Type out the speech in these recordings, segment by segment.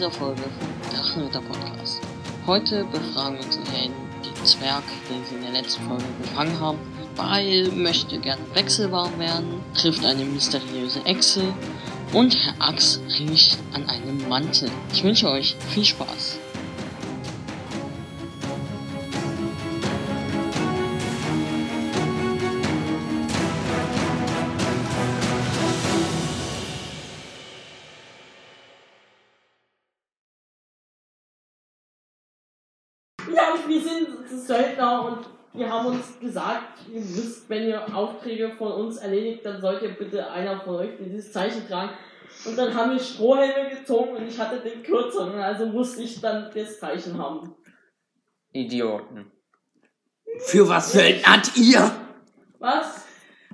dieser Folge vom Drachenritter Podcast. Heute befragen wir unseren Helden, den Zwerg, den sie in der letzten Folge gefangen haben, weil möchte gerne wechselwarm werden, trifft eine mysteriöse Echse und Herr Axe riecht an einem Mantel. Ich wünsche euch viel Spaß. Söldner und wir haben uns gesagt, ihr wisst, wenn ihr Aufträge von uns erledigt, dann sollt ihr bitte einer von euch dieses Zeichen tragen. Und dann haben wir Strohhelme gezogen und ich hatte den kürzeren, also musste ich dann das Zeichen haben. Idioten. Für was söldnert ihr? Was?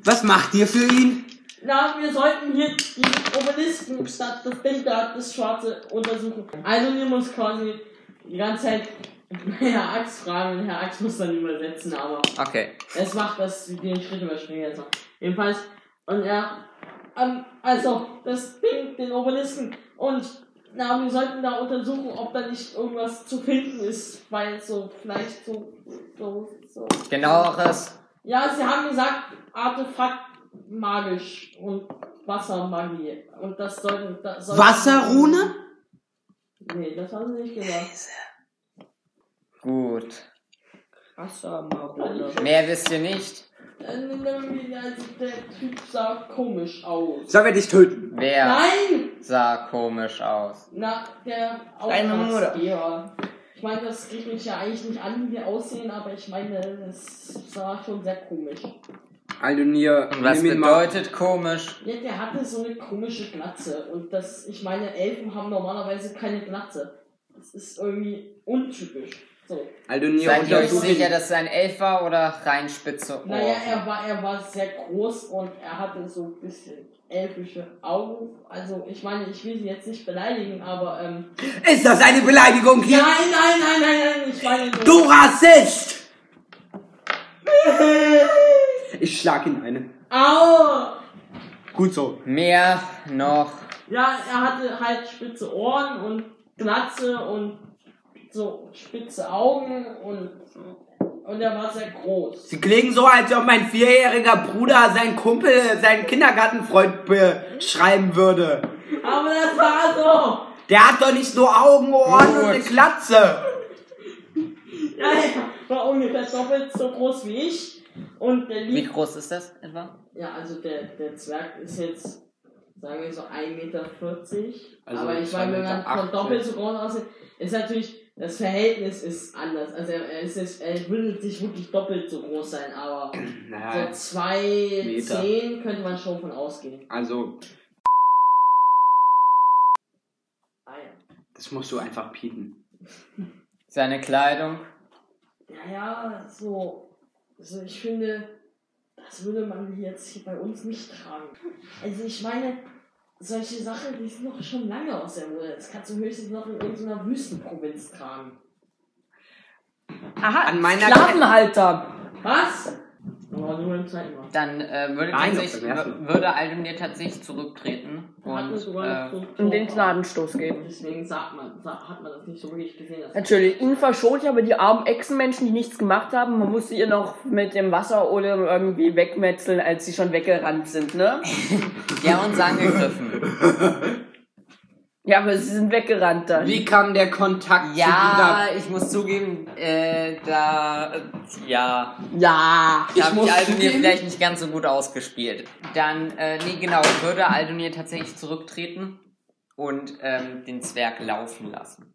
Was macht ihr für ihn? Na, wir sollten hier die Obelisken, statt das Ding da, das Schwarze, untersuchen. Also wir muss quasi die ganze Zeit Herr Axt fragen und Herr Axt muss dann übersetzen, aber Okay. es macht, sie den Schritt überspringen jetzt noch. Jedenfalls, und er, ähm, also, das Ding, den Obelisken, und, na, wir sollten da untersuchen, ob da nicht irgendwas zu finden ist, weil so, vielleicht so, so, so. Genaueres. Ja, sie haben gesagt, Artefakt magisch und Wassermagie. Und das sollten, das sollten Wasserrune? Nee, das haben sie nicht gesagt. Gut. Wassermarone. Mehr wisst ihr nicht. Also der Typ sah komisch aus. Sollen wir dich töten? Wer Nein! sah komisch aus? Na, der Deine Mutter. Auftragsgeber. Ich meine, das geht mich ja eigentlich nicht an, wie wir aussehen, aber ich meine, es sah schon sehr komisch. Aldonir, Und was nimm ihn mal- bedeutet komisch? Ja, der hatte so eine komische Glatze. Und das, ich meine, Elfen haben normalerweise keine Glatze. Das ist irgendwie untypisch. So. Aldonir, Seid ihr euch sicher, dass es ein Elf war oder rein spitze Ohren? Naja, er war, er war sehr groß und er hatte so ein bisschen elfische Augen. Also, ich meine, ich will sie jetzt nicht beleidigen, aber, ähm, Ist das eine Beleidigung hier? Nein, nein, nein, nein, nein, ich meine. Du Rassist! Ich schlag ihn eine. Au! Gut so. Mehr noch. Ja, er hatte halt spitze Ohren und Glatze und so spitze Augen und, und er war sehr groß. Sie klingen so, als ob mein vierjähriger Bruder seinen Kumpel, seinen Kindergartenfreund beschreiben würde. Aber das war so! Der hat doch nicht nur Augen, Ohren Gut. und eine Glatze. Ja, er war ungefähr doppelt so groß wie ich. Und der Wie liegt. groß ist das etwa? Ja, also der, der Zwerg ist jetzt, sagen wir so 1,40 Meter. Also aber ich meine, wenn man 2,80 von doppelt so groß aussieht, ist natürlich, das Verhältnis ist anders. Also er, er, ist er würde sich wirklich doppelt so groß sein, aber so Naja, 2,10 könnte man schon von ausgehen. also, Ah ja. das musst du einfach piepen. Seine Kleidung? Ja, ja, so, also ich finde, das würde man jetzt hier bei uns nicht tragen. Also ich meine, solche Sachen, die sind noch schon lange aus der Mode. Das kannst du höchstens noch in irgendeiner Wüstenprovinz tragen. Aha, An meiner Sklavenhalter. Was? Aber nur im Zeitmaß. Dann äh, würde, Nein, tatsächlich, würde Aldemir tatsächlich zurücktreten und äh, Und den Gnadenstoß geben. Deswegen sagt man, hat man das nicht so wirklich gesehen. Dass Natürlich, ihn verschont ich aber die armen Echsenmenschen, die nichts gemacht haben. Man musste ihr noch mit dem Wasserolem irgendwie wegmetzeln, als sie schon weggerannt sind, ne? die haben uns angegriffen. Ja, aber sie sind weggerannt dann. Wie kam der Kontakt Ja, ich muss zugeben, äh, da, äh, ja, Ja. da habe muss ich Aldonir zugeben- vielleicht nicht ganz so gut ausgespielt. Dann, äh, nee, genau, würde Aldonir tatsächlich zurücktreten und ähm, den Zwerg laufen lassen.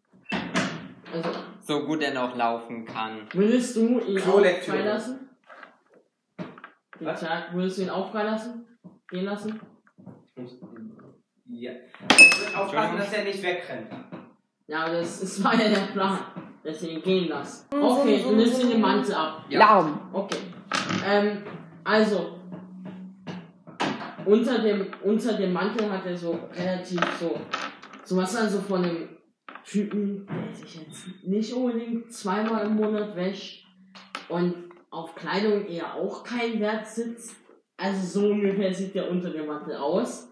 also, So gut er noch laufen kann. würdest du ihn freilassen? Was? Würdest du ihn auch freilassen? Gehen lassen? Ja. Ich aufpassen, dass er nicht wegrennt. Ja, das, das war ja der Plan, dass ihr ihn gehen lasst. Okay, du nimmst ihn den Mantel ab. Larm. Okay. Ähm, also, unter dem, unter dem Mantel hat er so relativ so, so was also von einem Typen, der sich jetzt nicht unbedingt zweimal im Monat wäscht und auf Kleidung eher auch keinen Wert sitzt. Also so ungefähr sieht der unter dem Mantel aus.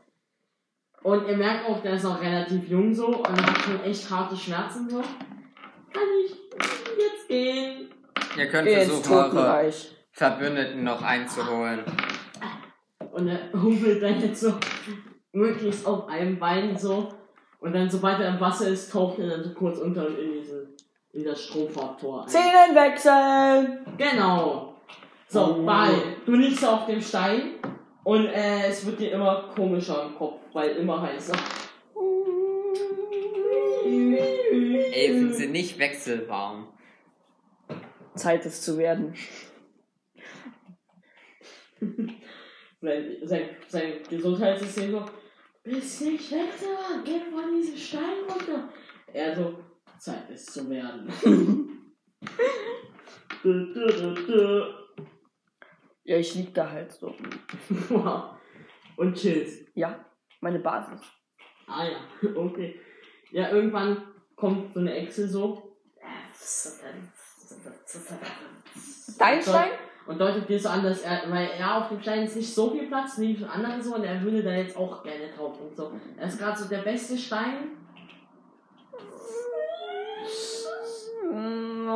Und ihr merkt auch, der ist noch relativ jung so und hat schon echt harte Schmerzen so. Kann ich jetzt gehen? Ihr könnt versuchen, eure. Verbündeten noch einzuholen. Und er humpelt dann jetzt so möglichst auf einem Bein so. Und dann, sobald er im Wasser ist, taucht er dann so kurz unter und in diesen, in das Stromfahrtor ein. Szenen wechseln! Genau. So, Oh. Ball. Du liegst auf dem Stein und äh, es wird dir immer komischer im Kopf, weil immer heißer. Elfen sind nicht wechselwarm. Zeit es zu werden. Sein, sein, Gesundheitssystem so, bist nicht weiter, geh von diesem Stein runter. Er so, Zeit es zu werden. Ja, ich lieg da halt so. Wow. Und chillst. Ja, meine Basis. Ah ja, okay. Ja, irgendwann kommt so eine Echse so. Dein Stein? Und deutet dir so an, dass er, weil er auf dem Stein ist nicht so viel Platz, wie für andere so, und er würde da jetzt auch gerne drauf und so. Er ist gerade so der beste Stein.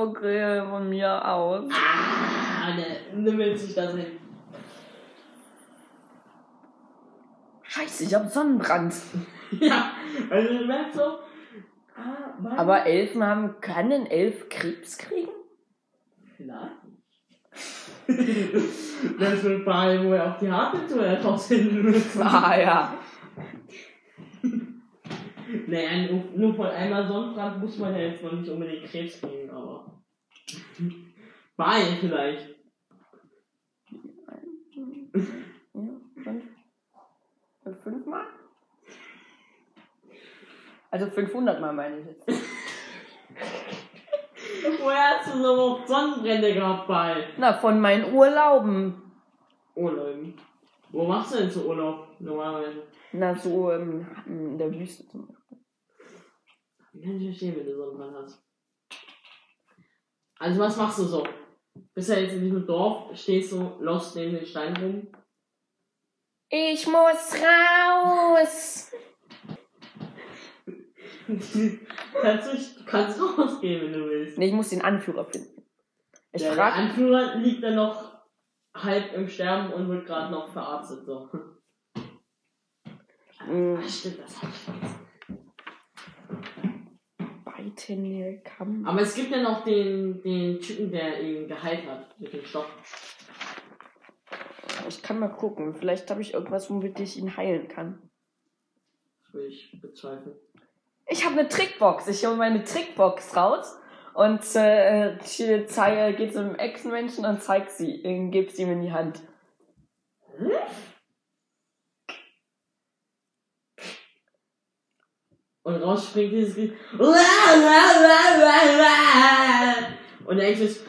Okay, von mir aus. Ah, er nimmelt sich das hin. Scheiße, ich hab Sonnenbrand. Ja, also du merkst so. Ah, Mann. Aber Elfen haben, können Elf Krebs kriegen? Vielleicht. das ist ein Fall, wo er auf die harte Tour herausfinden muss. Ah ja. Naja, nur, nur von einmal Sonnenbrand muss man ja jetzt noch nicht unbedingt Krebs kriegen, aber. Bei vielleicht. ja fünf. Fünf- Fünfmal? Also 500 Mal meine ich jetzt. Woher hast du so oft Sonnenbrände gehabt bei Na, von meinen Urlauben. Urlauben? Wo machst du denn so Urlaub normalerweise? Na, so ähm, in der Wüste zum Beispiel. Kann ich verstehen, wenn du Sonnenbrand hast. Also was machst du so? Bist ja jetzt in diesem Dorf, stehst du lost neben den Stein rum. Ich muss raus! kannst du, du kannst rausgehen, wenn du willst. Nee, ich muss den Anführer finden. Ich der, der frag. Anführer liegt dann noch halb im Sterben und wird gerade noch verarztet. So. Mm, Ah, stimmt, das hab ich vergessen. Beitenil Kamm. Aber es gibt ja noch den, den Typen, der ihn geheilt hat mit dem Stock. Ich kann mal gucken. Vielleicht habe ich irgendwas, womit ich ihn heilen kann. Das will ich bezweifeln. Ich habe eine Trickbox. Ich hole meine Trickbox raus und äh, geht zum Echsenmenschen und zeig sie, äh, gebe sie ihm in die Hand. Und raus springt dieses Kind. Und der Engel ist.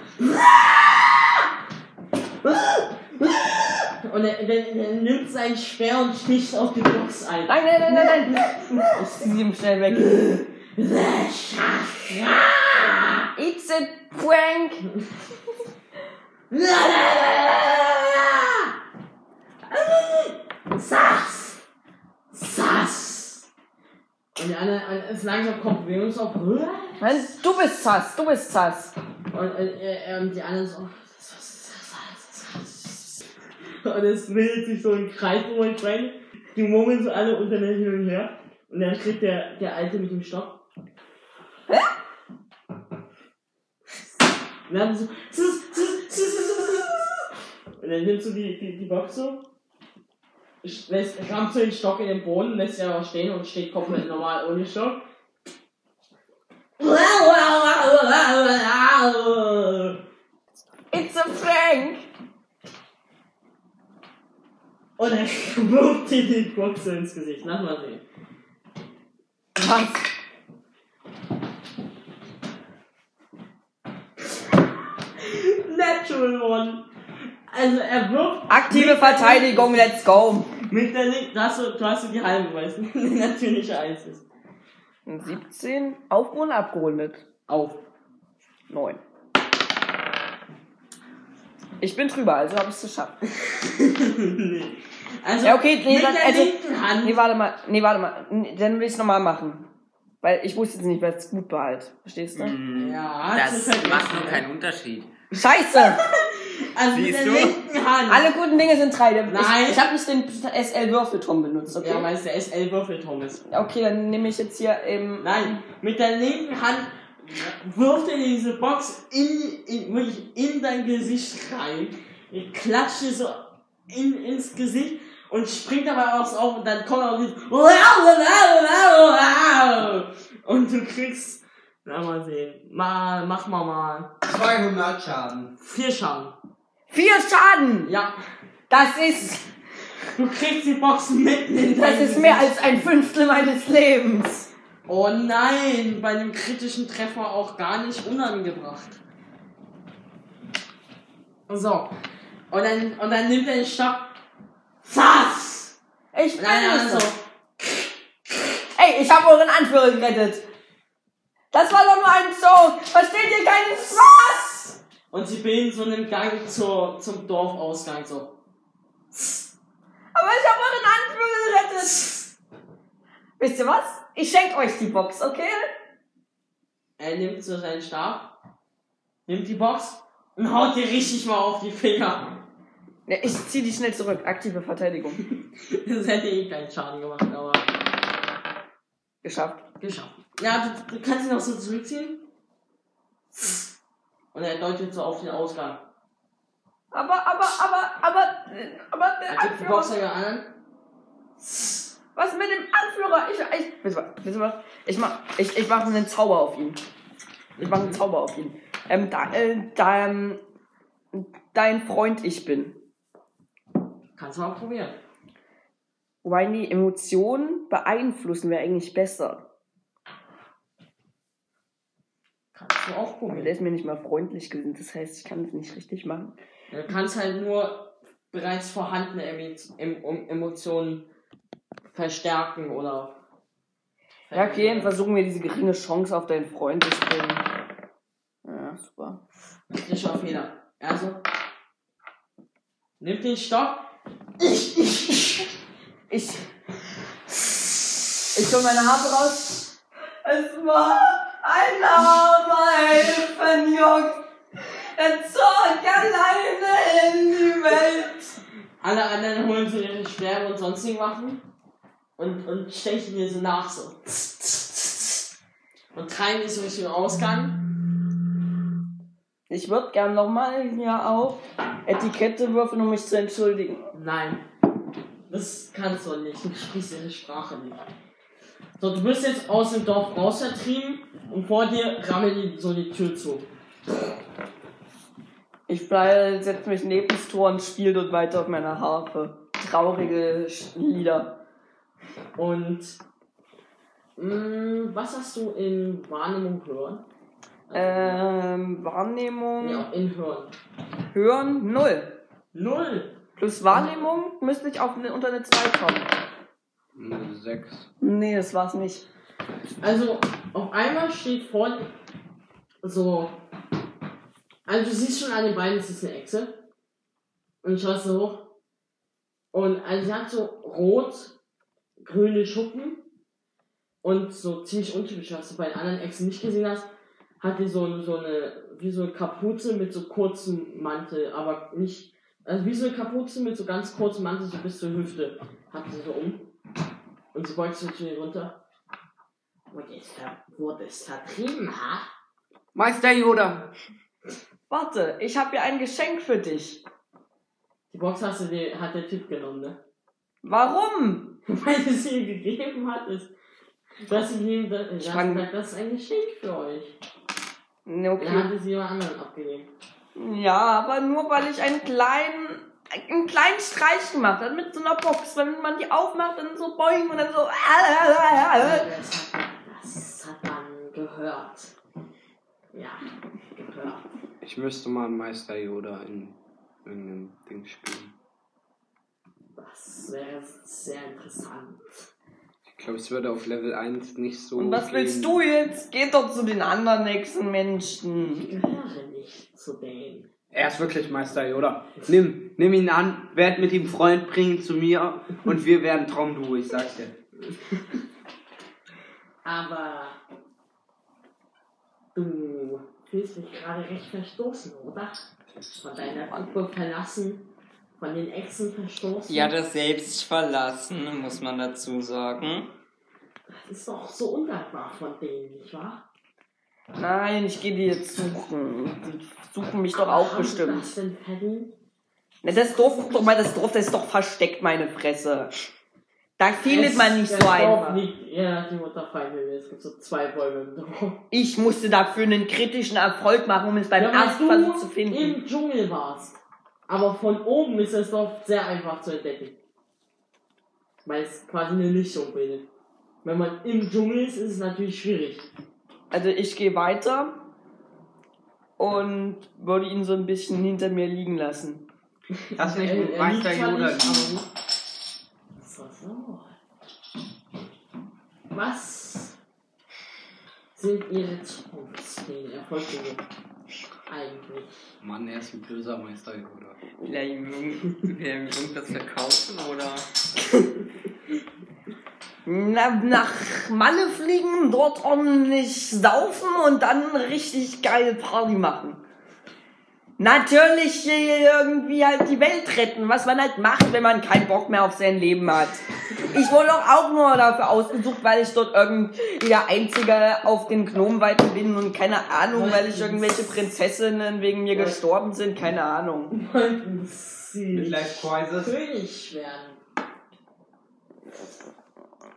Und er, er, er nimmt sein Speer und sticht auf die Box ein. Nein, nein, nein, nein, nein. Ich ziehe ihm schnell weg. It's a prank. Sass! Sass! Und der andere und es langsam kommt Bewegungsauf. Und, Nein, du bist sass, du bist sass. und, äh, und die anderen so. Und es bildet sich so ein Kreis um euch rein. Die murmeln so alle untereinander hin und her. Und dann kriegt der, der Alte mit dem Stock. Und dann so. Und dann nimmst du die, die, die Box so. Rammst du den Stock in den Boden, lässt ihn aber stehen und steht komplett normal ohne Stock. It's a prank. Und er wirft dir die Box ins Gesicht. Lass mal sehen. Was? Natural One. Also er wirft. Aktive Verteidigung, let's go. Mit der Linken. Da hast du, du hast du die halbe, weißt du? Die natürliche Eins ist. 17, aufgerundet, abgerundet. Auf. 9. Ich bin drüber, also habe ich es geschafft. nee. Also, Ja, okay, nee, mit dann, der also, linken Hand. nee, warte mal, nee, warte mal, Nee, dann will ich es nochmal machen. Weil ich wusste jetzt nicht, wer es gut behalt. Verstehst du? Mhm. Ja, das ist halt macht nur ne? keinen Unterschied. Scheiße! Also mit Siehst der du? linken Hand. Alle guten Dinge sind drei. Nein. Ich, ich habe nicht den SL-Würfelturm benutzt, okay? Ja, weil es der SL-Würfelturm ist. okay, dann nehme ich jetzt hier eben. Nein, mit der linken Hand wirft er diese Box in, in, wirklich in dein Gesicht rein. Klatscht dir so in, ins Gesicht und springt dabei auch so auf und dann kommt auch dieses und du kriegst, na mal sehen, mal, mach mal mal, 200 Schaden. vier Schaden. Vier Schaden! Ja, Das ist. du kriegst die Box mitten in Das ist mehr als ein Fünftel meines Lebens. Oh nein, bei einem kritischen Treffer auch gar nicht unangebracht. So. Und dann, und dann nimmt er den Stock. Fass! Ich bin also. so. Ey, ich habe euren Anführer gerettet. Das war doch nur ein Joke. Versteht ihr keinen Spaß? Und sie bilden so einen Gang zur, zum Dorfausgang so. Aber ich habe euren Anführer gerettet. Wisst ihr was? Ich schenk euch die Box, okay? Er nimmt so seinen Stab, nimmt die Box und haut dir richtig mal auf die Finger. Ja, ich zieh die schnell zurück. Aktive Verteidigung. Das hätte eh keinen Schaden gemacht, aber Geschafft. geschafft. Ja, du, du kannst ihn noch so zurückziehen. Und er deutet so auf den Ausgang. Aber, aber, aber, aber, aber der Er Anführer. an den anderen. Was mit dem Anführer? Ich, ich, wisst ihr was? Wisst ihr was? Ich mach, ich, ich mach einen Zauber auf ihn. Ich mach einen Zauber auf ihn. Ähm, da, äh, da, ähm, dein Freund ich bin. Kannst du mal probieren. Wobei die Emotionen beeinflussen wäre eigentlich besser. Kannst du auch probieren. der ist mir nicht mal freundlich gesinnt. Das heißt, ich kann das nicht richtig machen. Du kannst halt nur bereits vorhandene Emotionen verstärken oder. Ja, okay, dann versuchen wir diese geringe Chance auf deinen Freund zu springen. Ja, super. Kritischer Fehler. Also. Nimm den Stock. Ich, ich, ich, ich hol meine Harfe raus. Es war ein armer Elfenjunge. Er zog alleine in die Welt. Alle anderen holen so ihre Schwere und sonstigen Waffen und, und stechen dir so nach so. Und treiben dich so Richtung Ausgang. Ich würde gern nochmal hier auf Etikette würfeln, um mich zu entschuldigen. Nein. Das kannst du nicht. Du sprichst ihre Sprache nicht. So, du bist jetzt aus dem Dorf raus vertrieben und vor dir rammelt die, so die Tür zu. Ich bleib, setz mich neben das Tor und spiele dort weiter auf meiner Harfe. Traurige Lieder. Und mh, was hast du in Wahrnehmung hören? Ähm, Wahrnehmung, Ja, in Hören. Hören, null. Null. Plus Wahrnehmung müsste ich auf eine, unter eine 2 kommen. 6. Nee, das war's nicht. Also, auf einmal steht vor so. Also, du siehst schon an den Beinen, es ist eine Echse. Und schaust so hoch. Und also, sie hat so rot-grüne Schuppen. Und so ziemlich untypisch, was du bei den anderen Echsen nicht gesehen hast, hat die so, so eine, wie so eine Kapuze mit so kurzem Mantel, aber nicht, also wie so eine Kapuze mit so ganz kurzem Mantel, so bis zur Hüfte, hat sie so um. Und sie beugt sich zu dir runter. Wurde es, ver wurde es vertrieben, ha? Meister Yoda. Warte, ich habe hier ein Geschenk für dich. Die Box hast du dir, hat der Typ genommen, ne? Warum? Weil du sie ihm gegeben hattest. Du hast ihm gegeben, da- du hast fang- gesagt, das ist ein Geschenk für euch. Nee, Dann okay. hatte sie jemand anderen abgegeben. Ja, aber nur weil ich einen kleinen, einen kleinen Streich gemacht habe mit so einer Box. Wenn man die aufmacht, dann so boing und dann so. Das gehört. Ja, gehört. Ich müsste mal Meister Yoda in irgendeinem Ding spielen. Das wäre sehr interessant. Ich glaube, es würde auf Level 1 nicht so. Und was gehen. willst du jetzt? Geh doch zu den anderen nächsten Ich Menschen. gehöre nicht zu denen. Er ist wirklich Meister Yoda. Nimm, nimm ihn an, werd mit ihm Freund, bring ihn zu mir und wir werden Traumduo, ich sag's dir. Aber du fühlst dich gerade recht verstoßen, oder? Von deiner Gruppe verlassen, von den Echsen verstoßen. Ja, das selbst verlassen, muss man dazu sagen. Das ist doch so undankbar von denen, nicht wahr? Nein, ich gehe die jetzt suchen. Die suchen mich doch auch bestimmt. Das denn? Na, das Dorf, guck doch mal, das Dorf, das ist doch versteckt, meine Fresse. Da findet man nicht so Dorf einfach. Liegt, ja, die Mutter Feindin, es gibt so zwei Bäume im Dorf. Ich musste dafür einen kritischen Erfolg machen, um es beim Ja, ersten weil Versuch zu du finden. im Dschungel warst. Aber von oben ist das Dorf sehr einfach zu entdecken. Weil es quasi eine Lichtung bildet. Wenn man im Dschungel ist, ist es natürlich schwierig. Also ich gehe weiter und würde ihn so ein bisschen hinter mir liegen lassen. Das nicht Er- mit er Meister Yoda nicht, liegen. aber- So, so. Was sind Ihre Zukunftspläne, Erfolgspläne eigentlich? Mann, er ist ein böser Meister Yoda. Will er ihm irgend- will er ihm irgendwas verkaufen oder? Na, nach Malle fliegen, dort ordentlich saufen und dann richtig geile Party machen. Natürlich äh, irgendwie halt die Welt retten, was man halt macht, wenn man keinen Bock mehr auf sein Leben hat. Ich wurde doch auch nur dafür ausgesucht, weil ich dort irgendwie der Einzige auf den Gnomenweiten bin und keine Ahnung, weil ich irgendwelche Prinzessinnen wegen mir gestorben sind, keine Ahnung. Wollten Sie Midlife Crisis. König werden?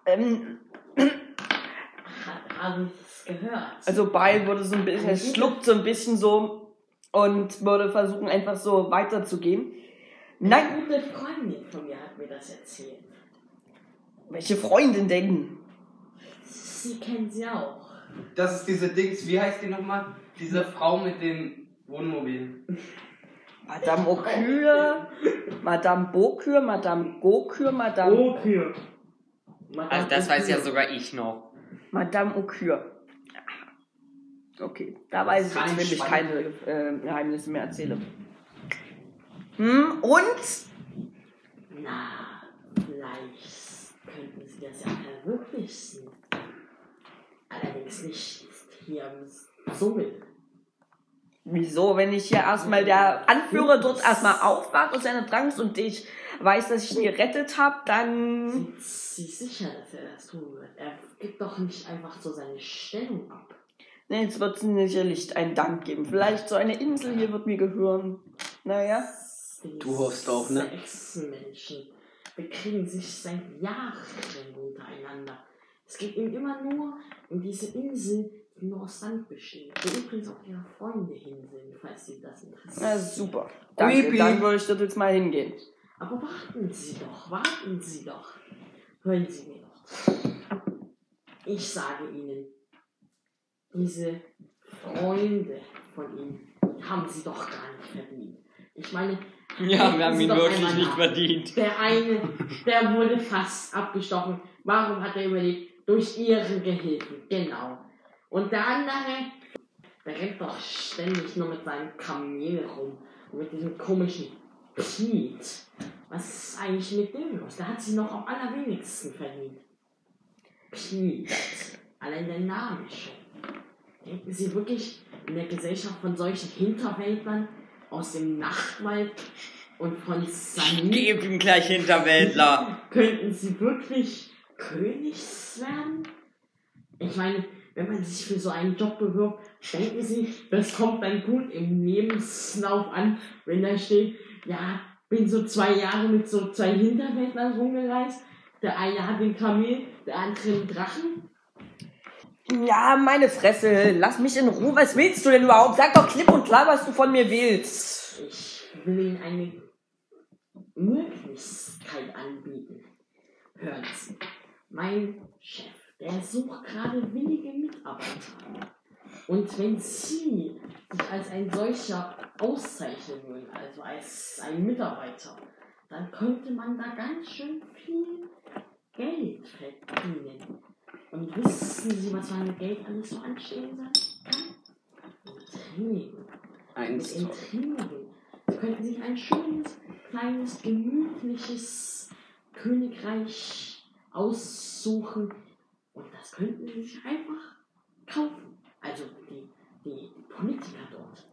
Ähm, Hat- Haben Sie es gehört? Also Beil würde so ein bisschen, er schluckt so ein bisschen so und würde versuchen einfach so weiterzugehen. Nein, Eine gute Freundin von mir hat mir das erzählt. welche Freundin denn? Sie kennen sie auch. Das ist diese Dings, wie heißt die nochmal? Diese Frau mit dem Wohnmobil. Madame Okür, Madame Bokür, Madame Gokür, Madame, Okay. Also das weiß ja sogar ich noch. Madame Okür. Okay, da weiß ich jetzt nämlich Schwein. keine äh, Geheimnisse mehr erzähle. Hm, und? Na, vielleicht könnten Sie das ja verwirklichen. Allerdings nicht hier im Summel. Wieso, wenn ich hier erstmal der Anführer dort erstmal aufwacht aus seiner Trance und ich weiß, dass ich ihn gerettet habe, dann Sind Sie sicher, dass er das tun wird? Er gibt doch nicht einfach so seine Stellung ab. Nee, jetzt wird es sicherlich einen Dank geben. Vielleicht so eine Insel hier wird mir gehören. Naja. Du hoffst auch, ne? Echsenmenschen bekriegen sich seit Jahren untereinander. Es geht ihnen immer nur um diese Insel, die nur aus Sand besteht. Wo übrigens auch ihre Freunde hin sind, falls sie das interessiert. Na, super. Danke, Creepy. dann würde ich dort jetzt mal hingehen. Aber warten Sie doch, warten Sie doch. Hören Sie mir doch. Ich sage Ihnen, diese Freunde von die haben Sie doch gar nicht verdient. Ich meine, Ja, wir haben ihn wirklich nicht verdient. Der eine, der wurde fast abgestochen. Warum hat er überlebt? Durch ihren Gehilfen, genau. Und der andere, der rennt doch ständig nur mit seinem Kamel rum. Und mit diesem komischen Pete. Was ist eigentlich mit dem los? Der hat sie noch am allerwenigsten verdient. Pete. Allein der Name schon. Denken Sie wirklich in der Gesellschaft von solchen Hinterwäldlern aus dem Nachtwald und von Sanit Gib ihm gleich Hinterwäldler. Könnten sie wirklich Königs werden? Ich meine, wenn man sich für so einen Job bewirbt, denken Sie, das kommt dann gut im Lebenslauf an, wenn da steht, ja, bin so zwei Jahre mit so zwei Hinterwäldlern rumgereist. Der eine hat den Kamel, der andere den Drachen. Ja, meine Fresse, lass mich in Ruhe. Was willst du denn überhaupt? Sag doch klipp und klar, was du von mir willst. Ich will Ihnen eine Möglichkeit anbieten. Hören Sie, mein Chef, der sucht gerade willige Mitarbeiter. Und wenn Sie sich als ein solcher auszeichnen würden, also als ein Mitarbeiter, dann könnte man da ganz schön viel Geld verdienen. Und wissen Sie, was man mit Geld alles so anstellen kann? Intrigen. Eins. Intrigen könnten sich ein schönes, kleines, gemütliches Königreich aussuchen und das könnten sie sich einfach kaufen. Also die, die, die Politiker dort.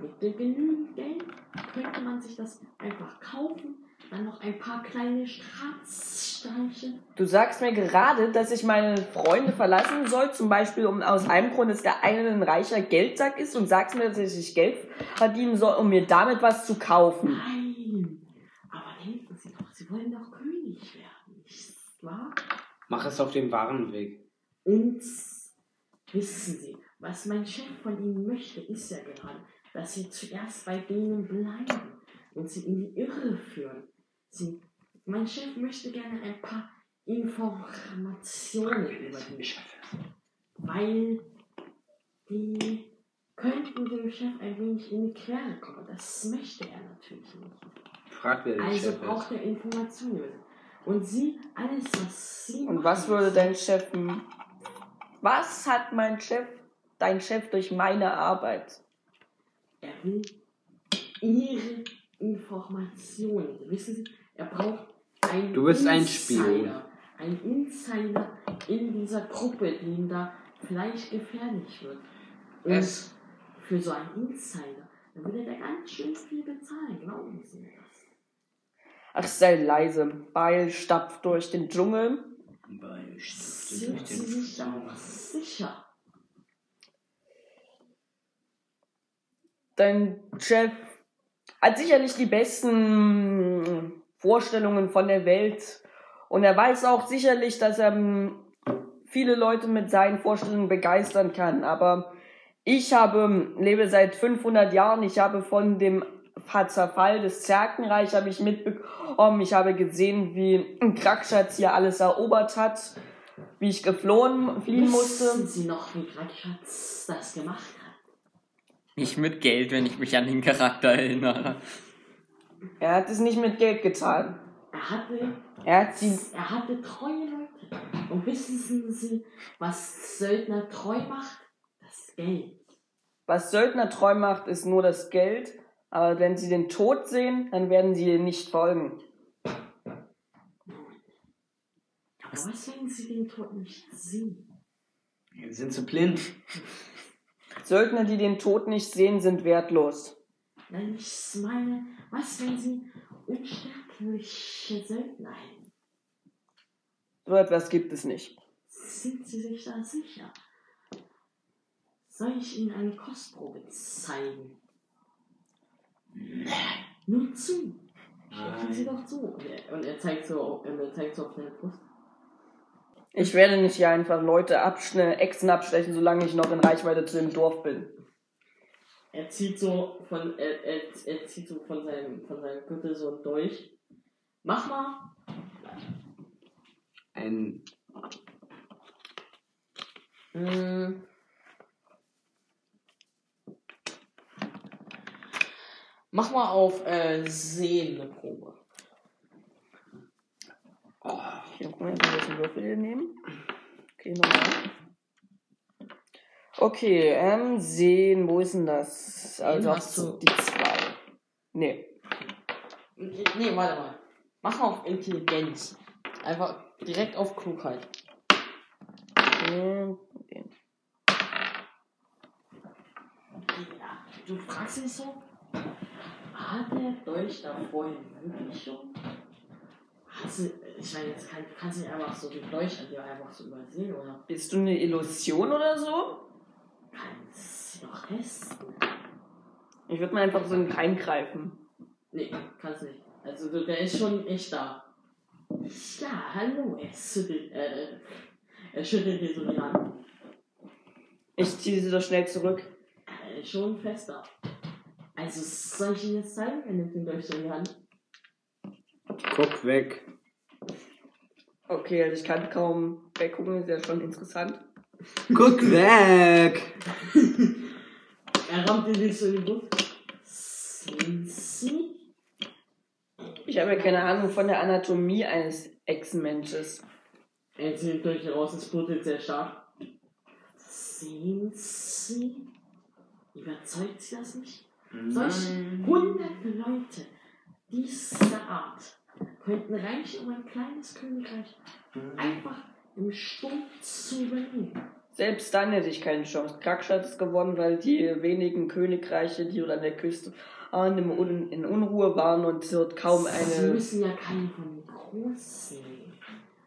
Mit dem genügend Geld könnte man sich das einfach kaufen, dann noch ein paar kleine Staatsstreiche. Du sagst mir gerade, dass ich meine Freunde verlassen soll, zum Beispiel um, aus einem Grund, dass der eine ein reicher Geldsack ist und sagst mir, dass ich Geld verdienen soll, um mir damit was zu kaufen. Nein, aber denken Sie doch, Sie wollen doch König werden, nicht wahr? Mach es auf dem wahren Weg. Und wissen Sie, was mein Chef von Ihnen möchte, ist ja gerade, dass Sie zuerst bei denen bleiben und Sie in die Irre führen. Sie, mein Chef möchte gerne ein paar Informationen über die, weil die könnten dem Chef ein wenig in die Quere kommen. Das möchte er natürlich nicht. Frag, wer der Also Chef braucht ist. er Informationen. Und Sie, alles was Sie Und was würde dein Chef. Was hat mein Chef, dein Chef durch meine Arbeit? Er will Ihre Informationen. Wissen Sie, er braucht einen Du bist ein Insider. Spion. Ein Insider in dieser Gruppe, die ihm da vielleicht gefährlich wird. Und Es- für so einen Insider, da will er da ganz schön viel bezahlen, glauben Sie mir das. Ach, sei leise. Beil stapft durch den Dschungel. Sind Sie sich auch sicher? Dein Chef hat sicherlich die besten Vorstellungen von der Welt. Und er weiß auch sicherlich, dass er ähm, viele Leute mit seinen Vorstellungen begeistern kann. Aber ich habe, lebe seit 500 Jahren, ich habe von dem Zerfall des Zerkenreich habe ich mitbekommen. Ich habe gesehen, wie Krakschatz hier alles erobert hat, wie ich geflohen, fliehen Wissen musste. Sie noch, wie Krakschatz das gemacht hat? Nicht mit Geld, wenn ich mich an den Charakter erinnere. Er hat es nicht mit Geld getan. Er hatte Er hat sie Er hatte treue Leute. Und wissen Sie, was Söldner treu macht? Das Geld. Was Söldner treu macht, ist nur das Geld. Aber wenn sie den Tod sehen, dann werden sie ihr nicht folgen. Aber was, wenn Sie den Tod nicht sehen? Sind sie blind? Söldner, die den Tod nicht sehen, sind wertlos. Wenn ich meine, was, wenn Sie unsterbliche Söldner hätten? So etwas gibt es nicht. Sind Sie sich da sicher? Soll ich Ihnen eine Kostprobe zeigen? Nur zu. Stecken Sie doch zu. Und er, zeigt so, er zeigt so auf seine Brust. Ich werde nicht hier einfach Leute abschne Echsen abstechen, solange ich noch in Reichweite zu dem Dorf bin. Er zieht so von, er, er, er zieht so von seinem, von seinem Gürtel so ein Dolch. Mach mal. Ein. Mm. Mach mal auf äh, Sehen eine Probe. Ich guck mal, welchen Würfel wir nehmen. Okay, nochmal. Okay, ähm, sehen, wo ist denn das? Also hast du- die zwei. Nee. Nee, warte mal. Mach mal auf Intelligenz. Einfach direkt auf Klugheit. Ja, du fragst dich so, war der Dolch da vorhin wirklich schon? Hast du, ich meine, jetzt kann, du kannst nicht einfach so den Dolch an dir einfach so übersehen, oder? Bist du eine Illusion oder so? Testen. Ich würde mal einfach so eingreifen. Nee, kannst nicht. Also der ist schon echt da. Ja, hallo, er schüttelt, äh, er schüttelt dir so die Hand. Ich ziehe sie doch schnell zurück. Er ist schon fester. Also soll ich ihn jetzt zeigen? Er nimmt ihn durch so in die Hand. Guck weg. Okay, also ich kann kaum weggucken, ist ja schon interessant. Guck weg! Er rammt nicht so in die Brust. Sind Sie? Ich habe ja keine Ahnung von der Anatomie eines Echsenmensches. Er zieht durch raus, es blutet sehr stark. Sehen Sie? Überzeugt Sie das nicht? Solch hunderte Leute dieser Art könnten reich um ein kleines Königreich einfach im Sturm zu übernehmen. Selbst dann hätte ich keine Chance. Krakstadt ist gewonnen, weil die wenigen Königreiche, die dort an der Küste waren, Un in Unruhe waren und dort kaum Sie eine. müssen ja keine von den Großen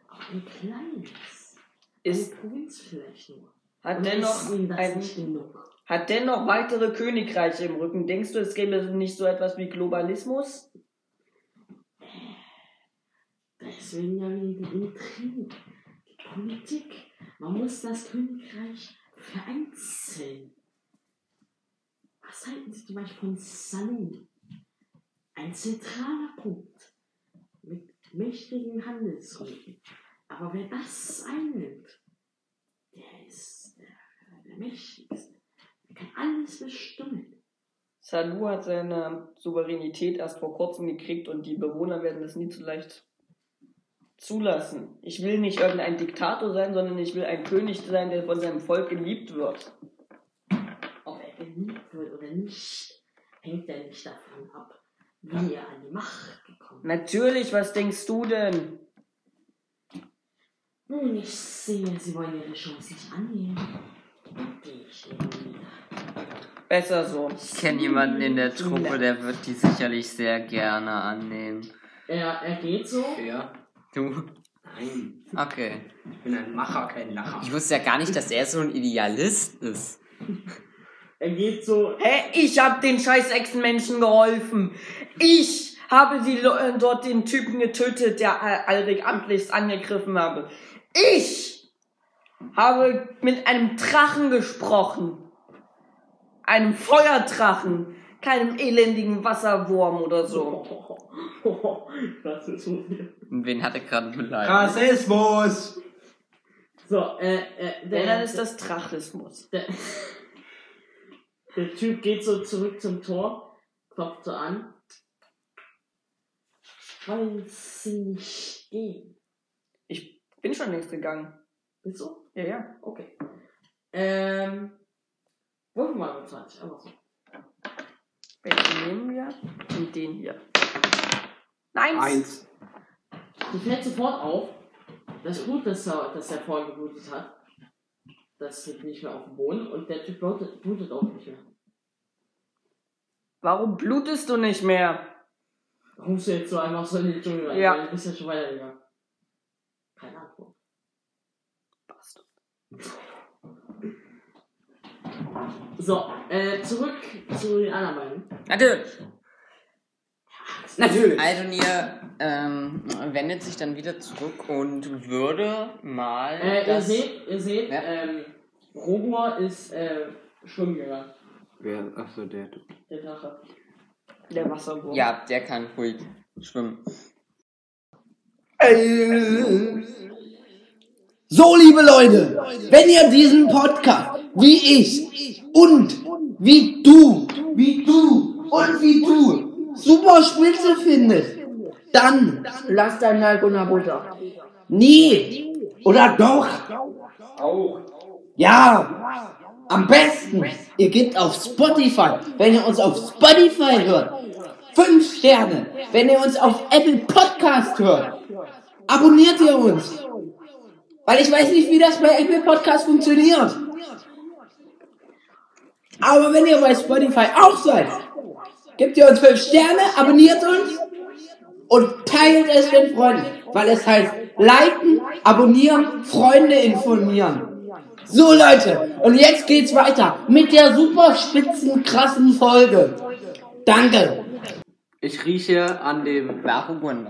aber ein kleines. Ist, Provinz vielleicht nur. hat, Und dennoch ein, hat dennoch weitere Königreiche im Rücken. Denkst du, es gäbe nicht so etwas wie Globalismus? Deswegen ja die Intrigen. Die Politik. Man muss das Königreich vereinzeln. Was halten Sie zum Beispiel von Salon? Ein zentraler Punkt. Mit mächtigen Handelsrouten. Aber wer das einnimmt, der ist der, der Mächtigste. Der kann alles bestimmen. Salou hat seine Souveränität erst vor kurzem gekriegt und die Bewohner werden das nie so leicht zulassen. Ich will nicht irgendein Diktator sein, sondern ich will ein König sein, der von seinem Volk geliebt wird. Ob er geliebt wird oder nicht, hängt ja nicht davon ab, wie er an die Macht gekommen ist. Natürlich, was denkst du denn? Nun, ich sehe, Sie wollen Ihre Chance nicht annehmen. Gehe ich eben wieder. Besser so. Ich kenne jemanden in der Truppe, der wird die sicherlich sehr gerne annehmen. Er, er geht so. Ja. Du? Nein. Okay. Ich bin ein Macher, kein Lacher. Ich wusste ja gar nicht, dass er so ein Idealist ist. Er geht so. Hä? Ich hab den scheiß Echsenmenschen geholfen. Ich habe die Le äh, dort den Typen getötet, der äh, Alrik amtlichst angegriffen habe. Ich habe mit einem Drachen gesprochen. Einem Feuerdrachen. Keinem elendigen Wasserwurm oder so. Und wen hat er gerade beleidigt? Rassismus! So, äh, äh, der, dann ist das Drachismus. der, der Typ geht so zurück zum Tor, klopft so an. Wollen Sie nicht gehen? Ich bin schon längst gegangen. Bist du? Ja, ja. Okay. Ähm. Würfel mal mit 20, einfach so. Welchen nehmen wir? Und den hier. Nein! Eins. Dir fällt sofort auf, das Blut, das er, das er vorhin geblutet hat, das liegt nicht mehr auf dem Boden und der Typ blutet, blutet auch nicht mehr. Warum blutest du nicht mehr? Rufst du jetzt so einfach so in den Dschungel rein, Ja. du bist ja schon weitergegangen. Keine Antwort. Passt. So, äh, zurück zu den anderen beiden. Natürlich. Natürlich. Aldonir ähm, wendet sich dann wieder zurück und würde mal. Äh, ihr das seht, ihr seht, Ja. ähm, Robur ist, äh, schwimmen gegangen. Wer? Achso, der. Der Drache. Der Wasserwurm. ja, der kann ruhig schwimmen. So, liebe Leute, wenn ihr diesen Podcast wie ich und wie du, wie du und wie du super spitze findest, dann Lass dein Like und Abo da. nie oder doch. Auch. Ja, am besten, ihr gebt auf Spotify, wenn ihr uns auf Spotify hört, fünf Sterne. Wenn ihr uns auf Apple Podcast hört, abonniert ihr uns. Weil ich weiß nicht, wie das bei Apple Podcast funktioniert. Aber wenn ihr bei Spotify auch seid, gebt ihr uns fünf Sterne, abonniert uns und teilt es den Freunden. Weil es heißt liken, abonnieren, Freunde informieren. So Leute, und jetzt geht's weiter mit der super spitzen, krassen Folge. Danke. Ich rieche an dem. War Hugo ein?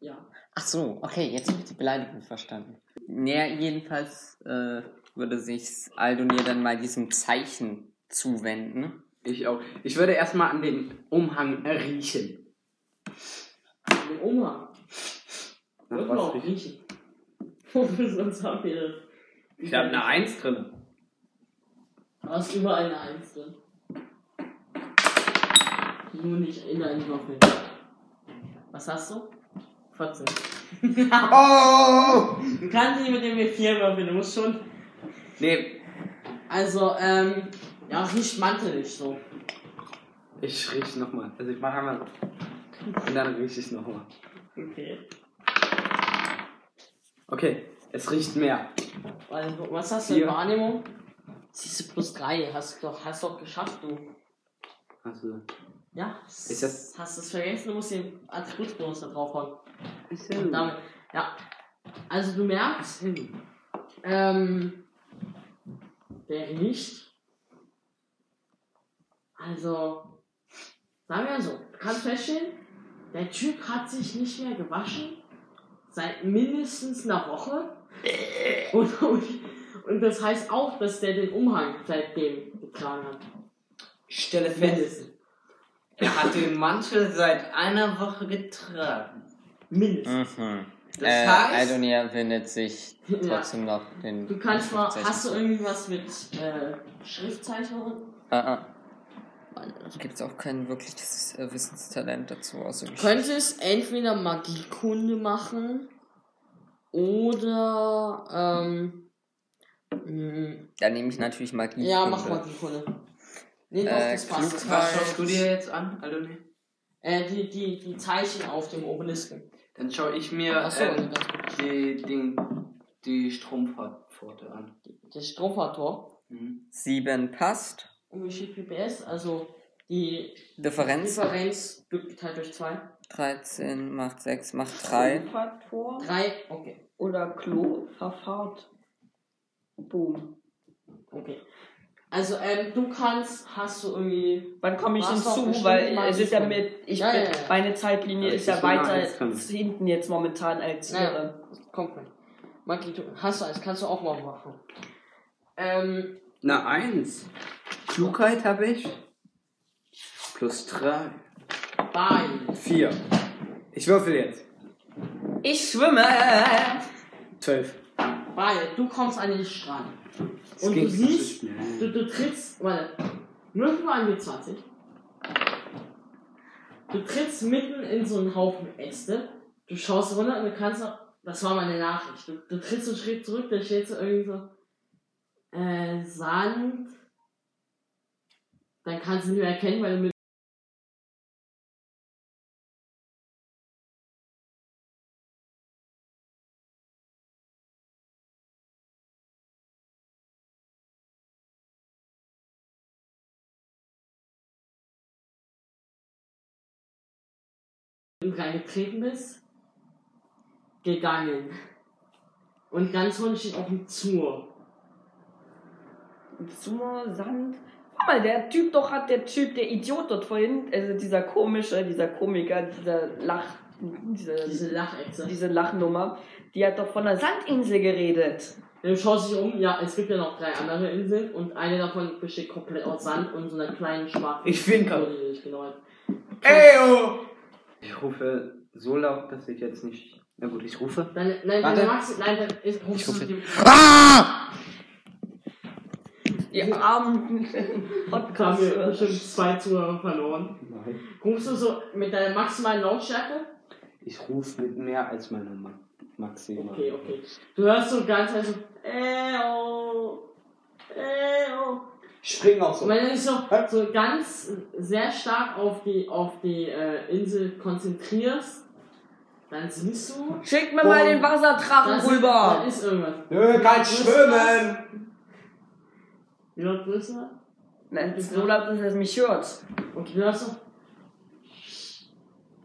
Ja. Ach so, okay, jetzt habe ich die Beleidigung verstanden. Naja, jedenfalls äh, würde sich Aldonir dann mal diesem Zeichen zuwenden. Ich auch. Ich würde erstmal an dem Umhang riechen. Den Umhang. Nach Würfel was riechen. Wofür sonst haben wir das? Ich habe eine Eins drin. Du hast überall eine Eins drin. Nur nicht in einen Würfel. Was hast du? 14. Oh! Du kannst nicht mit dem W4 würfeln, du musst schon. Nee. Also, ähm, ja, riecht mantelig so. Ich riech's nochmal. Also ich mache einmal. Und dann riech ich's nochmal. Okay. Okay, es riecht mehr. Also, was hast du in Vier. Wahrnehmung? Siehst du plus 3, hast doch, hast doch geschafft, du. Also, Ja, Ist das- hast es vergessen, du musst den Attributsbonus da draufhauen. ist ja Und damit, ja. Also du merkst, ähm, der riecht. Also, sagen wir so, du kannst feststellen, der Typ hat sich nicht mehr gewaschen seit mindestens einer Woche. Und, und, und das heißt auch, dass der den Umhang seitdem getragen hat. Ich stelle Mindestens. er hat den Mantel seit einer Woche getragen. Mindestens. Mhm. Das äh, heißt- Aldonia windet sich Ja. trotzdem noch den. Du kannst mal, hast du irgendwie was mit äh, Schriftzeichnungen? Ah, ah. Gibt es auch kein wirkliches äh, Wissenstalent dazu, außer Du könntest entweder Magiekunde machen oder ähm, mh, Da nehme ich natürlich Magie. ja, mach Magiekunde. Nee, doch, Äh, das passt. Was schaust du dir jetzt an, Aldoni? Äh, die, die, die Zeichen auf dem Obelisken. Dann schaue ich mir Achso, ähm, die, die, die Strompforte an. das Strohfahrtor. Mhm. 7 passt. Und wie viel PPS? Also die Differenz. Differenz geteilt durch 2. 13 macht 6, macht 3. Faktor 3, okay. oder Klo verfahrt. Boom. Okay. Also, ähm, du kannst, hast du irgendwie Wann komme ich hinzu? bestimmt Weil mal es ist ja mit, ich Ja, bin, ja, ja. meine Zeitlinie Ja, ist ja mal weiter hinten jetzt momentan als Ja. ihre. Kommt mit. Magie, du hast du eins, kannst du auch mal machen. Ähm, Na, eins. Klugheit habe ich. Plus drei. bei. Vier. Ich würfel jetzt. Ich schwimme! Zwölf. Bei, du kommst an den Strand. Es Und du nicht siehst, du, du trittst, warte, würfel mal an die 20. Du trittst mitten in so einen Haufen Äste. Du schaust runter und du kannst noch, das war meine Nachricht. Du, du trittst einen Schritt zurück, da steht so irgendwie so, äh, Sand. Dann kannst du nicht mehr erkennen, weil du mit reingetreten bist, gegangen. Und ganz vorne steht auch ein Zur. Zur Sand. Guck mal, der Typ doch hat, der Typ, der Idiot dort vorhin, also dieser komische, dieser Komiker, dieser Lach, diese, Diese Lachechse. diese Lachnummer, die hat doch von der Sandinsel geredet. Du schaust dich um, ja, es gibt ja noch drei andere Inseln und eine davon besteht komplett aus Sand und so einer kleinen schwarzen Ich nicht genau Eyo! Ich rufe so laut, dass ich jetzt nicht. Na gut, ich rufe. Dann, nein, Warte. magst, nein, dann ist, rufst du rufe. mit dem Ah! Die armen haben wir bestimmt zwei Zuhörer verloren. Nein. Rufst du so mit deiner maximalen Lautstärke? Ich rufe mit mehr als meiner Ma Maximal. Okay, okay. Du hörst so ganz halt so, äh, oh, äh, oh. Ich spring auch so. Und wenn du dich so, so ganz sehr stark auf die, auf die äh, Insel konzentrierst, dann siehst du, Schickt mir mal den Wasserdrachen ist, rüber. da ist irgendwas. Nö, kann schwimmen! Wie laut bist du? Nein, so laut, dass es mich hört. Okay, du hörst so,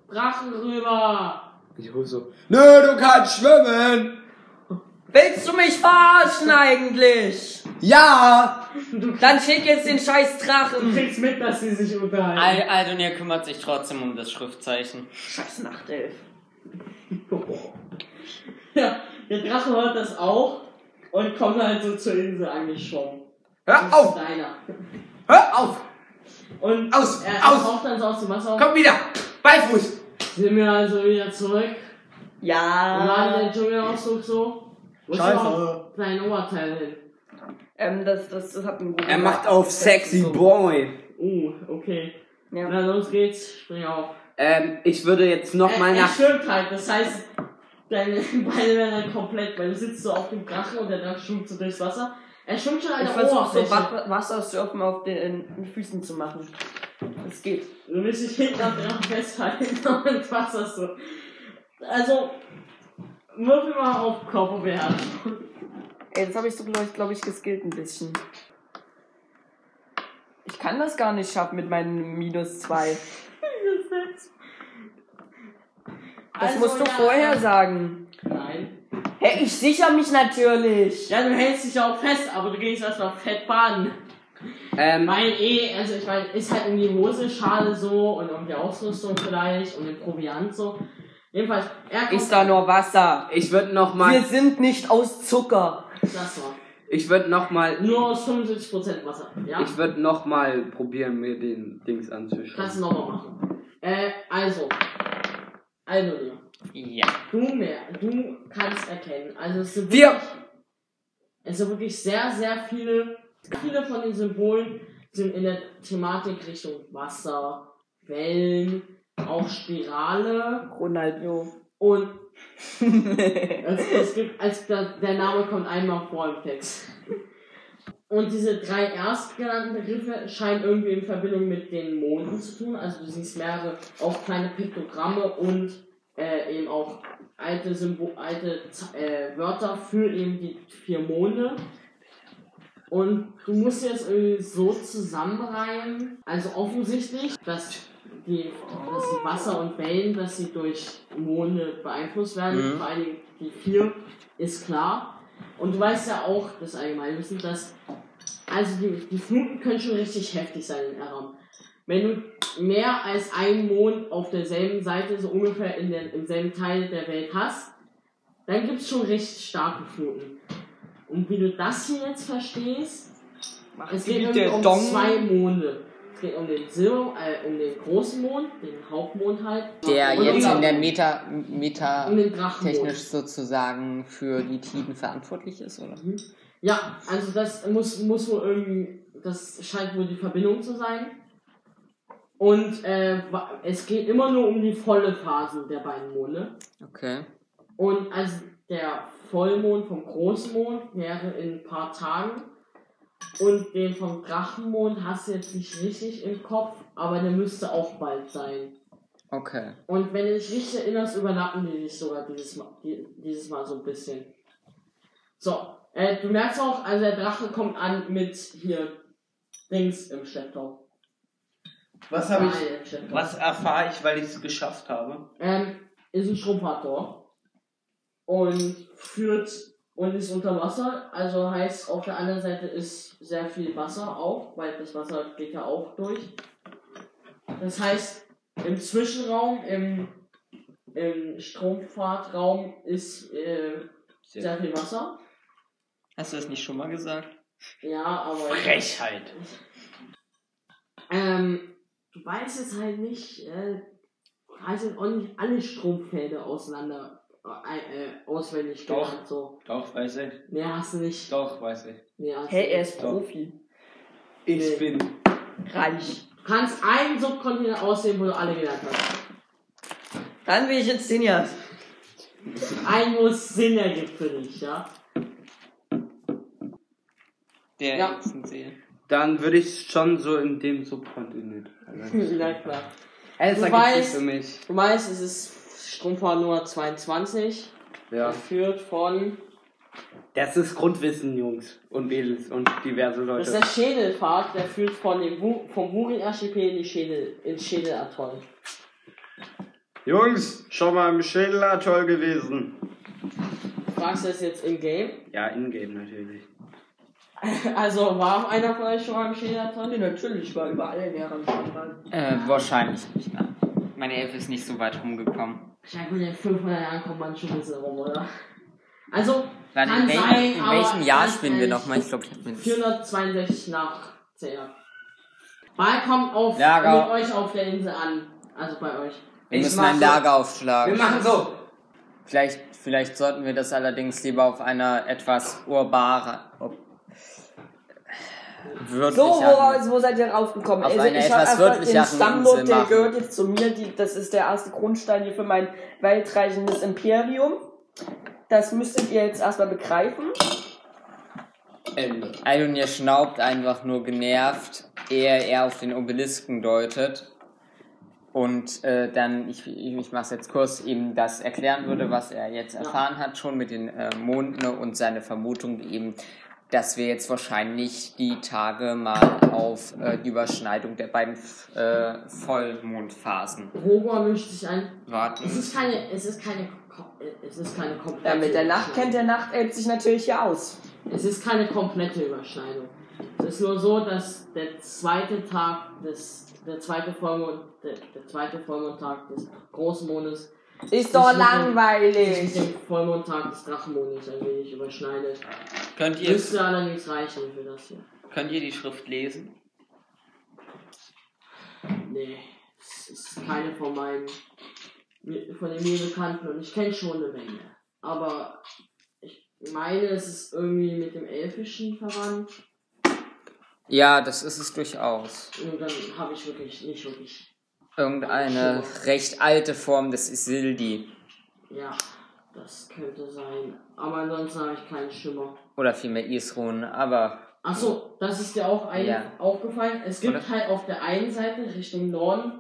Drachen rüber. Ich rufe so. Nö, du kannst schwimmen! Willst du mich verarschen eigentlich? Ja! Dann schick jetzt den scheiß Du Drachen. kriegst mit, dass sie sich unterhalten. Al Aldonir kümmert sich trotzdem um das Schriftzeichen. Scheiß Nachtelf. Ja, der Drache hört das auch und kommt halt so zur Insel angeschwommen. Hör Das auf! ist Deiner. Hör auf! Und Aus, er, aus. taucht dann so aus dem Wasser auf. Komm wieder! Beifuß! Sind wir also wieder zurück. Und dann der Ja. Dschungelausflug so. Wo Scheiße. Dein Oberteil hin. Ähm, das, das, das hat einen guten Er macht auf Sexy Boy. Uh, okay. Ja. Na los geht's, spring auf. Ähm, ich würde jetzt nochmal er, er nach. schwimmt halt, das heißt, deine Beine werden dann komplett, weil du sitzt so auf dem Drachen und der Drache schwimmt so durchs Wasser. Er schwimmt schon an Ich der versuche so Wassersurfen auf den Füßen zu machen. Es geht. Du willst dich hinten am Drachen festhalten und was das so. Also, würfel mal auf Körperbeherrschung. Ey, das habe ich so, glaube ich, glaub ich, geskillt ein bisschen. Ich kann das gar nicht schaffen mit meinen minus zwei. Das Also, musst du ja, vorher sagen. Nein. Hä, ich sicher mich natürlich. Ja, du hältst dich auch fest, aber du gehst erstmal fett baden. Ähm, Weil eh, also ich meine, ist halt irgendwie Hose, Schale so und irgendwie Ausrüstung vielleicht und den Proviant so. Jedenfalls, er kommt. Ist da nur Wasser. ich würde noch Wir sind nicht aus Zucker. Das war. ich würde noch mal, Nur aus 75% Wasser, ja? ich würde noch mal probieren, mir den Dings Kannst anzuschauen. du nochmal machen. Äh, also. Also, dir. Ja. Du mehr, du kannst erkennen. Also es sind wirklich, es sind wirklich sehr, sehr viele, viele von den Symbolen sind in der Thematik Richtung Wasser, Wellen, auch Spirale Ronaldo. und es, es gibt, als der, der Name kommt einmal vor im Text. Und diese drei erstgenannten Begriffe scheinen irgendwie in Verbindung mit den Monden zu tun. Also du siehst mehrere auch kleine Piktogramme und äh, eben auch alte Symbol, alte äh, Wörter für eben die vier Monde. Und du musst jetzt irgendwie so zusammenreihen, also offensichtlich, dass die, dass die Wasser und Wellen, dass sie durch Monde beeinflusst werden, Mhm. vor allen Dingen die vier, ist klar. Und du weißt ja auch, das Allgemeinwissen, dass also die, die Fluten können schon richtig heftig sein in Aram. Wenn du mehr als einen Mond auf derselben Seite, so ungefähr in der, im selben Teil der Welt hast, dann gibt es schon richtig starke Fluten. Und wie du das hier jetzt verstehst, es geht irgendwie um zwei Monde. Geht um den Silber, äh, um den großen Mond, den Hauptmond halt. Der und jetzt in der Meta, Meta um technisch sozusagen für die Tiden verantwortlich ist, oder? Ja, also das muss, muss wohl irgendwie, das scheint wohl die Verbindung zu sein. Und äh, es geht immer nur um die volle Phasen der beiden Monde. Okay. Und also der Vollmond vom Großmond wäre in ein paar Tagen. Und den vom Drachenmond hast du jetzt nicht richtig im Kopf, aber der müsste auch bald sein. Okay. Und wenn du dich richtig erinnerst, überlappen die sich sogar dieses Mal, die, dieses Mal so ein bisschen. So, äh, du merkst auch, also der Drache kommt an mit hier Dings im Schlepptau. Was habe ich, was erfahre ich, weil ich es geschafft habe? Ähm, ist ein Strumpfador. Und führt und ist unter Wasser. Also heißt, auf der anderen Seite ist sehr viel Wasser auch, weil das Wasser geht ja auch durch. Das heißt, im Zwischenraum, im, im Stromfahrtraum ist äh, sehr viel Wasser. Hast du das nicht schon mal gesagt? Ja, aber. Frechheit. Ähm, du weißt es halt nicht, äh, jetzt auch nicht alle Stromfelder auseinander äh, auswendig Doch. gelernt, so. Doch, weiß ich. Nee, hast du nicht. Doch, weiß ich. Nee, hast Hey, er ist Profi. Ich Nee. bin. Reich. Du kannst einen Subkontinent aussehen, wo du alle gelernt hast. Dann will ich jetzt Sinjas. Einen, wo es Sinn ergibt für dich, ja. Der Ja. Dann würde ich schon so in dem Subkontinent. Na klar. Du weißt- für mich. Du weißt, es ist Stromfahrt Nummer 22. Ja. Geführt von. Das ist Grundwissen, Jungs und Mädels und diverse Das ist Leute. der Schädelpfad, der führt von dem Bu vom Buri-Archipel in die Schädel, ins Schädelatoll. Jungs, schon mal im Schädelatoll gewesen. Fragst du das jetzt im Game? Ja, in-game natürlich. Also war einer von euch schon mal im Schädelatoll? Nee, natürlich, war überall in mal. Äh, wahrscheinlich nicht, nein. Meine Elfe ist nicht so weit rumgekommen. Ja gut, in 500 Jahren kommt man schon ein bisschen rum, oder? Also, Warte, Kann in, welchem, sein, in welchem Jahr spielen wir nochmal? Ich glaube, ich habe mir das. 462 nach CR. Ball kommt auf, Lager. mit euch auf der Insel an. Also bei euch. Wir Ich müssen ein so- Lager Wir aufschlagen. machen so. Vielleicht, vielleicht sollten wir das allerdings lieber auf einer etwas urbare, So, wo, wo seid ihr raufgekommen? Auf Also ich etwas hab einfach den Stammlot, Insel der gehört jetzt zu mir. Die, das ist der erste Grundstein hier für mein weitreichendes Imperium. Das müsstet ihr jetzt erstmal begreifen. Ende. Aldonir schnaubt einfach nur genervt er eher auf den Obelisken deutet. Und äh, dann, ich, ich, ich mache es jetzt kurz, ihm das erklären würde, was er jetzt erfahren hat, schon mit den äh, Monden und seine Vermutung eben, dass wir jetzt wahrscheinlich die Tage mal auf äh, die Überschneidung der beiden äh, Vollmondphasen Roger mischt sich ein. warten. Es ist keine, es ist keine, es ist keine komplette. Ja, mit der Nacht kennt der Nachtelb sich natürlich hier aus. Es ist keine komplette Überschneidung. Es ist nur so, dass der zweite Tag des, der zweite Vollmond, der, der zweite Vollmondtag des großen Mondes Ist doch sich langweilig. mit dem Vollmondtag des Drachenmondes ein wenig überschneidet. Könnt ihr, Müsste allerdings reichen für das hier. könnt ihr die Schrift lesen? Nee, es ist keine von meinen, von den mir bekannten und ich kenne schon eine Menge. Aber ich meine, es ist irgendwie mit dem Elfischen verwandt. Ja, das ist es durchaus. Und dann habe ich wirklich nicht wirklich. Irgendeine recht alte Form des Isildi. Ja, das könnte sein. Aber ansonsten habe ich keinen Schimmer. Oder vielmehr Isrun, aber Achso, das ist dir auch ein, Ja. aufgefallen. Es gibt Oder? halt auf der einen Seite Richtung Norden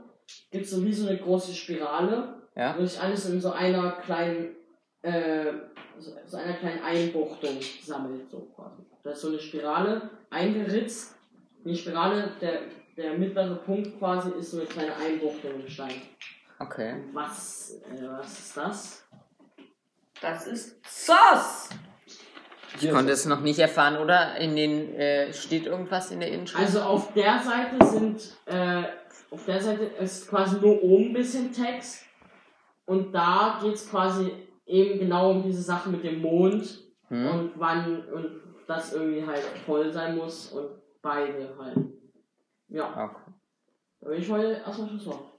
gibt so wie so eine große Spirale, ja. wo sich alles in so einer kleinen, äh, so, so einer kleinen Einbuchtung sammelt, so quasi. Da ist so eine Spirale eingeritzt. Die Spirale, der, der mittlere Punkt quasi ist so eine kleine Einbuchtung im Stein. Okay. Was, äh, was ist das? Das ist Sauce. Ich konnte es noch nicht erfahren, oder? In den äh, steht irgendwas in der Innenschrift? Also auf der Seite sind, äh, auf der Seite ist quasi nur oben ein bisschen Text und da geht es quasi eben genau um diese Sache mit dem Mond hm? und wann und das irgendwie halt voll sein muss und beide halt. Ja, Okay. bin ich heute erstmal Schluss machen.